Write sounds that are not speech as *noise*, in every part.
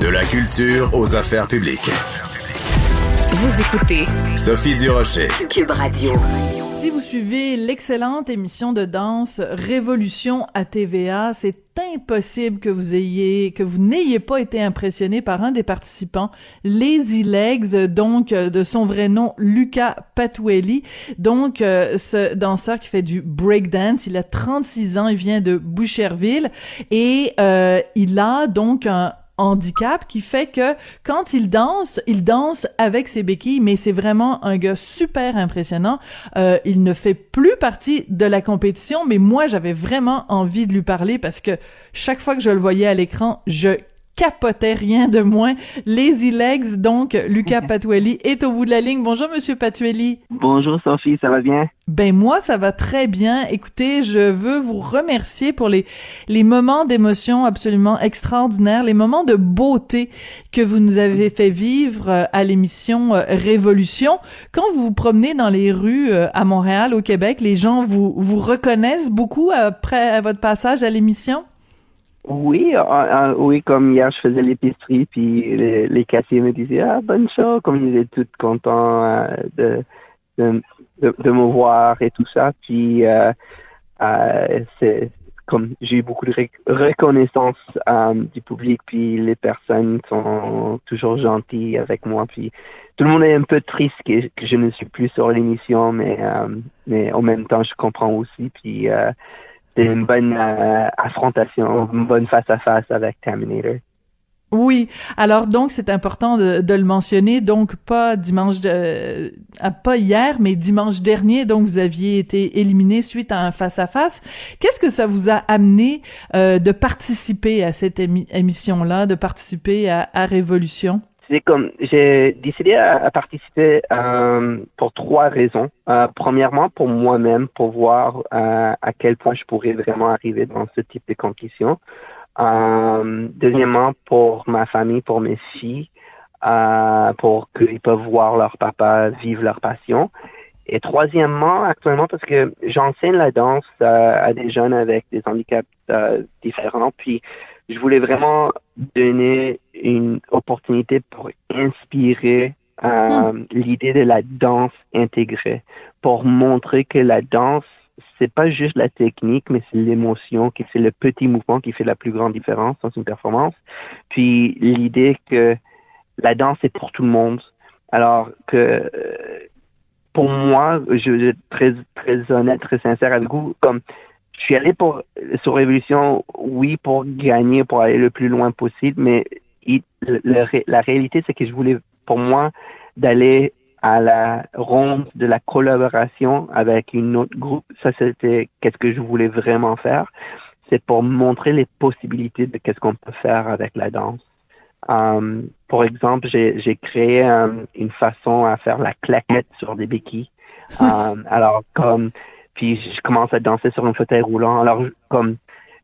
De la culture aux affaires publiques. Vous écoutez Sophie Durocher. Cube Radio. Si vous suivez l'excellente émission de danse Révolution à TVA, c'est impossible que vous ayez, que vous n'ayez pas été impressionné par un des participants, Lazy Legs, donc de son vrai nom Luca Patuelli, donc euh, ce danseur qui fait du breakdance. Il a 36 ans, il vient de Boucherville et euh, il a donc un, handicap qui fait que quand il danse, il danse avec ses béquilles, mais c'est vraiment un gars super impressionnant. Euh, il ne fait plus partie de la compétition, mais moi j'avais vraiment envie de lui parler parce que chaque fois que je le voyais à l'écran, je capotait rien de moins. Lazy Legs, donc Lucas Patuelli est au bout de la ligne. Bonjour Monsieur Patuelli. Bonjour Sophie, ça va bien? Ben moi ça va très bien. Écoutez, je veux vous remercier pour les les moments d'émotion absolument extraordinaires, les moments de beauté que vous nous avez fait vivre euh, à l'émission euh, Révolution. Quand vous vous promenez dans les rues euh, à Montréal, au Québec, les gens vous vous reconnaissent beaucoup après votre passage à l'émission? Oui, euh, euh, oui, comme hier, je faisais l'épicerie, puis les, les caissiers me disaient Ah, bonne chose, comme ils étaient tous contents euh, de, de, me voir et tout ça. Puis, c'est comme j'ai eu beaucoup de reconnaissance du public, puis les personnes sont toujours gentilles avec moi. Puis, tout le monde est un peu triste que, que je ne suis plus sur l'émission, mais, mais en même temps, je comprends aussi. Puis, une bonne euh, affrontation, une bonne face-à-face avec Terminator. Oui, alors donc c'est important de, le mentionner. Donc pas dimanche, de, euh, pas hier, mais dimanche dernier. Donc vous aviez été éliminé suite à un face à face. Qu'est-ce que ça vous a amené euh, de participer à cette émission-là, de participer à Révolution? J'ai décidé à, participer euh, pour trois raisons. Euh, premièrement, pour moi-même, pour voir euh, à quel point je pourrais vraiment arriver dans ce type de conditions. deuxièmement, pour ma famille, pour mes filles, pour qu'ils peuvent voir leur papa vivre leur passion. Et troisièmement, actuellement, parce que j'enseigne la danse à des jeunes avec des handicaps différents, puis je voulais vraiment donner une opportunité pour inspirer euh, hmm. l'idée de la danse intégrée, pour montrer que la danse, c'est pas juste la technique, mais c'est l'émotion, que c'est le petit mouvement qui fait la plus grande différence dans une performance. Puis l'idée que la danse est pour tout le monde. Alors que pour moi, je être très, très honnête, très sincère avec vous, comme je suis allé pour sur Révolution, oui, pour gagner, pour aller le plus loin possible, mais la réalité, c'est que je voulais, pour moi, d'aller à la ronde de la collaboration avec une autre groupe. Ça, c'était qu'est-ce que je voulais vraiment faire. C'est pour montrer les possibilités de qu'est-ce qu'on peut faire avec la danse. Um, pour exemple, j'ai créé um, une façon à faire la claquette sur des béquilles. Um, alors, comme puis je commence à danser sur un fauteuil roulant. Alors, comme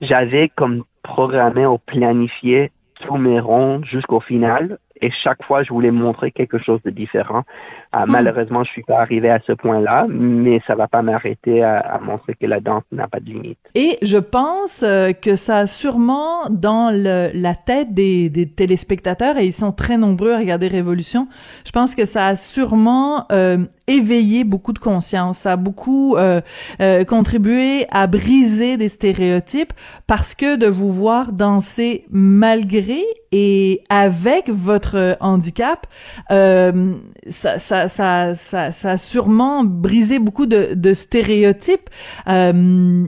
j'avais comme programmé ou planifié tous mes ronds jusqu'au final, et chaque fois, je voulais montrer quelque chose de différent. Euh, hmm. Malheureusement, je suis pas arrivé à ce point-là, mais ça va pas m'arrêter à, montrer que la danse n'a pas de limite. Et je pense euh, que ça a sûrement dans le, la tête des, des, téléspectateurs, et ils sont très nombreux à regarder Révolution, je pense que ça a sûrement euh, éveillé beaucoup de conscience, ça a beaucoup euh, euh, contribué à briser des stéréotypes parce que de vous voir danser malgré et avec votre handicap, euh, ça, ça, ça, ça, a sûrement brisé beaucoup de, stéréotypes. Euh,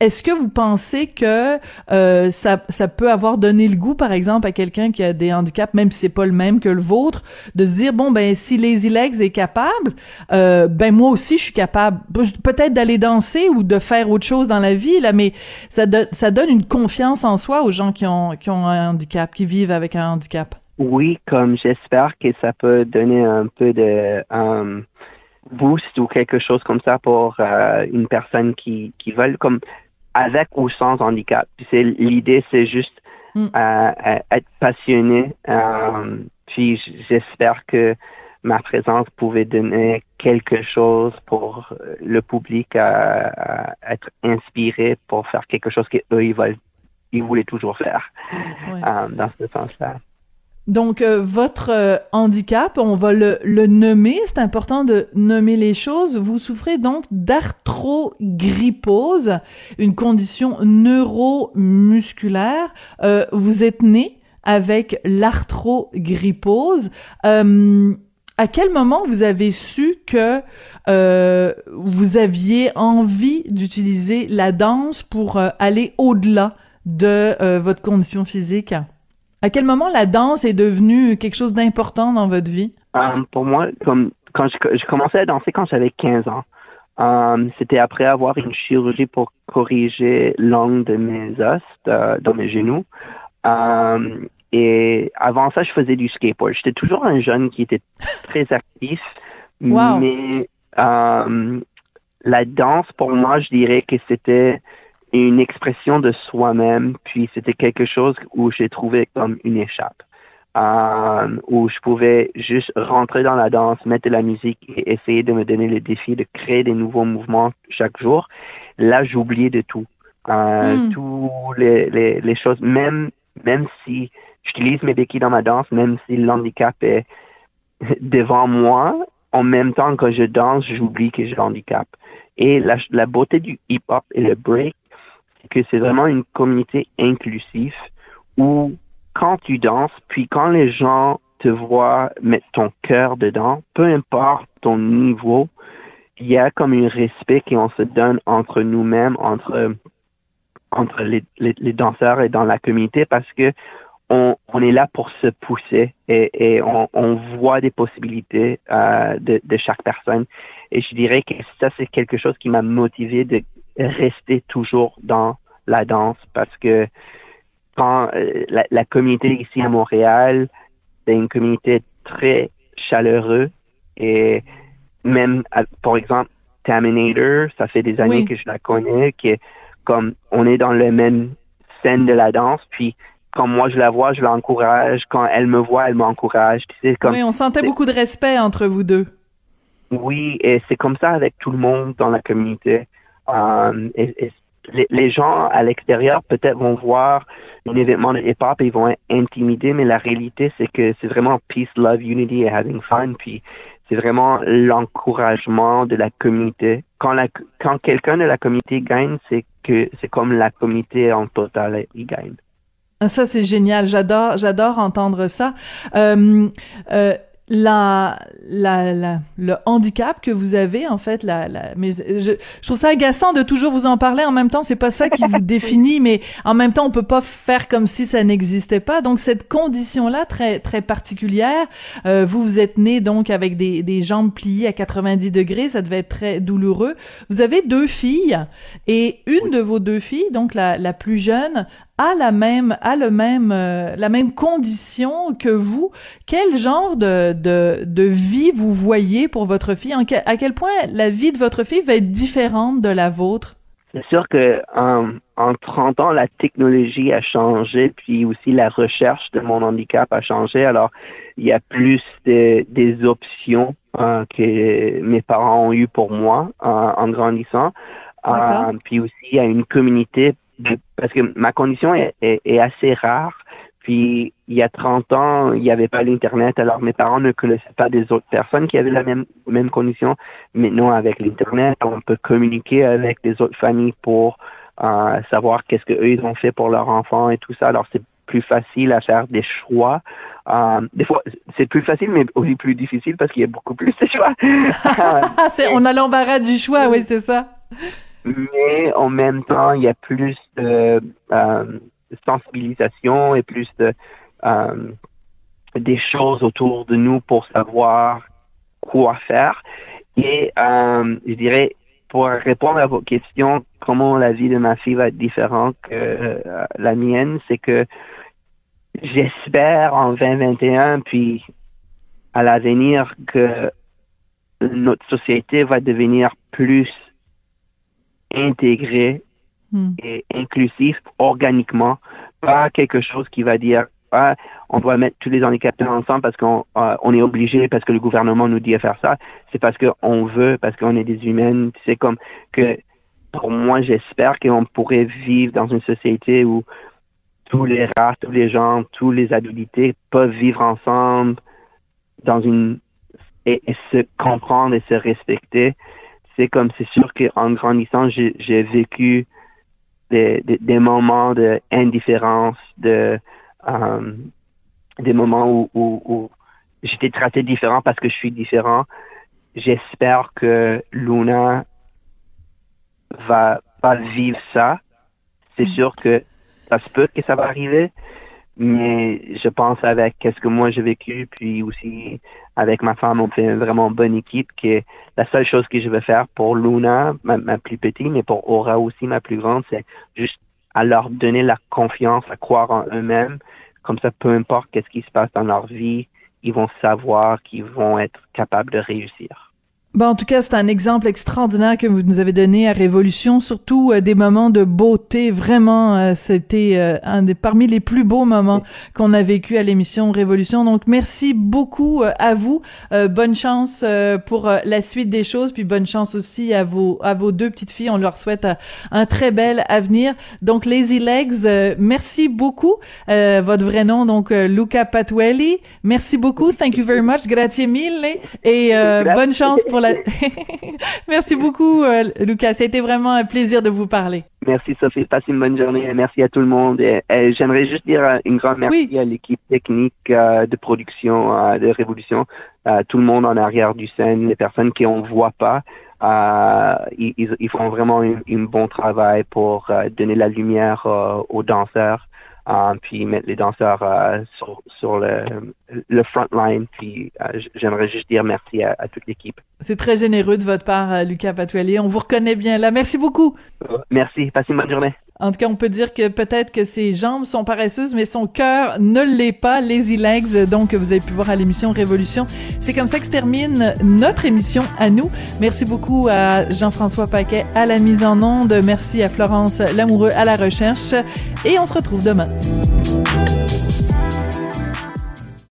est-ce que vous pensez que euh, ça, ça peut avoir donné le goût, par exemple, à quelqu'un qui a des handicaps, même si c'est pas le même que le vôtre, de se dire bon ben si Lazy Legs est capable, euh, ben moi aussi je suis capable, peut-être d'aller danser ou de faire autre chose dans la vie là, mais ça, ça donne une confiance en soi aux gens qui ont qui ont un handicap, qui vivent avec un handicap. Oui, comme j'espère que ça peut donner un peu de um, boost ou quelque chose comme ça pour euh, une personne qui qui veulent comme avec ou sans handicap. c'est l'idée, c'est juste mm. être passionné. Euh, puis j'espère que ma présence pouvait donner quelque chose pour le public à, être inspiré pour faire quelque chose qu'eux ils veulent, ils voulaient toujours faire dans ce sens-là. Donc, euh, votre euh, handicap, on va le, le nommer, c'est important de nommer les choses. Vous souffrez donc d'arthrogrypose, une condition neuromusculaire. Euh, vous êtes né avec l'arthrogrypose. À quel moment vous avez su que vous aviez envie d'utiliser la danse pour aller au-delà de votre condition physique? À quel moment la danse est devenue quelque chose d'important dans votre vie? Um, pour moi, comme quand je, commençais à danser quand j'avais 15 ans, um, c'était après avoir une chirurgie pour corriger l'angle de mes os dans mes genoux. Um, et avant ça, je faisais du skateboard. J'étais toujours un jeune qui était très actif, *laughs* mais la danse, pour moi, je dirais que c'était une expression de soi-même, puis c'était quelque chose où j'ai trouvé comme une échappe, euh, où je pouvais juste rentrer dans la danse, mettre de la musique et essayer de me donner le défi de créer des nouveaux mouvements chaque jour. Là, j'oubliais de tout. Euh, hmm. Les, les, les, choses, même, même si j'utilise mes béquilles dans ma danse, même si l'handicap est *laughs* devant moi, en même temps que je danse, j'oublie que j'ai l'handicap. Et la, la beauté du hip-hop et le break, que c'est vraiment une communauté inclusive où quand tu danses, puis quand les gens te voient mettre ton cœur dedans, peu importe ton niveau, il y a comme un respect qu'on se donne entre nous-mêmes, entre entre les, les, danseurs et dans la communauté parce que on, on est là pour se pousser et, on, voit des possibilités euh, de, de, chaque personne. Et je dirais que ça, c'est quelque chose qui m'a motivé de rester toujours dans la danse parce que quand euh, la, la communauté ici à Montréal, c'est une communauté très chaleureuse et même, par exemple, Taminator, ça fait des années que je la connais, que comme on est dans le même scène de la danse, puis quand moi je la vois, je l'encourage, quand elle me voit, elle m'encourage. Tu sais, comme, oui, on sentait beaucoup de respect entre vous deux. Oui, et c'est comme ça avec tout le monde dans la communauté. Et, les, gens à l'extérieur peut-être vont voir un événement de hip-hop et vont être intimidés, mais la réalité, c'est que c'est vraiment peace, love, unity et having fun. Puis c'est vraiment l'encouragement de la communauté. Quand quelqu'un de la communauté gagne, c'est que c'est comme la communauté en total, il gagne. Ah, ça, c'est génial. J'adore, j'adore entendre ça. Euh, euh, la, la, la, le handicap que vous avez en fait la, la mais je, je, trouve ça agaçant de toujours vous en parler. En même temps c'est pas ça qui vous *laughs* définit mais en même temps on peut pas faire comme si ça n'existait pas. Donc cette condition là très très particulière euh, vous vous êtes né donc avec des, des jambes pliées à 90 degrés ça devait être très douloureux. Vous avez deux filles et une de vos deux filles donc la, la plus jeune a la même a le même euh, la même condition que vous. Quel genre de, de, de vie vous voyez pour votre fille? À quel point la vie de votre fille va être différente de la vôtre? C'est sûr que en, en 30 ans la technologie a changé puis aussi la recherche de mon handicap a changé. Alors il y a plus de, des options euh, que mes parents ont eu pour moi euh, en grandissant. Puis aussi il y a une communauté parce que ma condition est, est, assez rare. Puis il y a 30 ans, il n'y avait pas l'Internet, alors mes parents ne connaissaient pas des autres personnes qui avaient la même, même condition. Maintenant, avec l'Internet, on peut communiquer avec les autres familles pour euh, savoir qu'est-ce qu'eux ils ont fait pour leurs enfants et tout ça. Alors c'est plus facile à faire des choix. Euh, des fois, c'est plus facile, mais aussi plus difficile parce qu'il y a beaucoup plus de choix. *laughs* on a l'embarras du choix, oui, c'est ça mais en même temps, il y a plus de euh, sensibilisation et plus de euh, des choses autour de nous pour savoir quoi faire. Et euh, je dirais, pour répondre à vos questions, comment la vie de ma fille va être différente que la mienne, c'est que j'espère en 2021, puis à l'avenir, que notre société va devenir plus intégré hmm. et inclusif organiquement, pas quelque chose qui va dire ah, on doit mettre tous les handicapés ensemble parce qu'on euh, on est obligé, parce que le gouvernement nous dit de faire ça. C'est parce qu'on veut, parce qu'on est des humains. C'est comme que pour moi, j'espère qu'on pourrait vivre dans une société où tous les races, tous les gens, toutes les habilités peuvent vivre ensemble dans une et, se comprendre et se respecter. C'est comme c'est sûr qu'en grandissant, j'ai vécu des, des, moments d'indifférence, de, euh, des moments où, où, où j'étais traité différent parce que je suis différent. J'espère que Luna va pas vivre ça. C'est mm. sûr que ça se peut que ça va arriver, mais je pense avec qu'est-ce que moi j'ai vécu, puis aussi avec ma femme, on fait une vraiment bonne équipe. Que la seule chose que je vais faire pour Luna, ma, plus petite, mais pour Aura aussi, ma plus grande, c'est juste à leur donner la confiance, à croire en eux-mêmes. Comme ça, peu importe qu'est-ce qui se passe dans leur vie, ils vont savoir qu'ils vont être capables de réussir. Bon, en tout cas, c'est un exemple extraordinaire que vous nous avez donné à Révolution, surtout euh, des moments de beauté. Vraiment, euh, c'était euh, un des parmi les plus beaux moments qu'on a vécu à l'émission Révolution. Donc, merci beaucoup à vous. bonne chance pour la suite des choses, puis bonne chance aussi à vos à vos deux petites filles. On leur souhaite un très bel avenir. Donc, Lazy Legs, merci beaucoup. votre vrai nom, donc Luca Patuelli. Merci beaucoup. Thank you very much. Grazie mille. Et bonne chance pour *laughs* merci beaucoup, euh, Lucas. C'était vraiment un plaisir de vous parler. Merci, Sophie. Passez une bonne journée. Merci à tout le monde. Et, j'aimerais juste dire euh, une grande merci à l'équipe technique euh, de production de Révolution, tout le monde en arrière du scène, les personnes qui on voit pas. ils, font vraiment un bon travail pour donner la lumière aux danseurs. Um, puis mettre les danseurs euh, sur, sur le, le front line. Puis euh, j'aimerais juste dire merci à, toute l'équipe. C'est très généreux de votre part, Lucas Patuelier. On vous reconnaît bien là. Merci beaucoup. Merci. Passez une bonne journée. En tout cas, on peut dire que peut-être que ses jambes sont paresseuses, mais son cœur ne l'est pas. Lazy Legs, donc vous avez pu voir à l'émission Révolution. C'est comme ça que se termine notre émission à nous. Merci beaucoup à Jean-François Paquet à la mise en onde. Merci à Florence Lamoureux à la recherche. Et on se retrouve demain.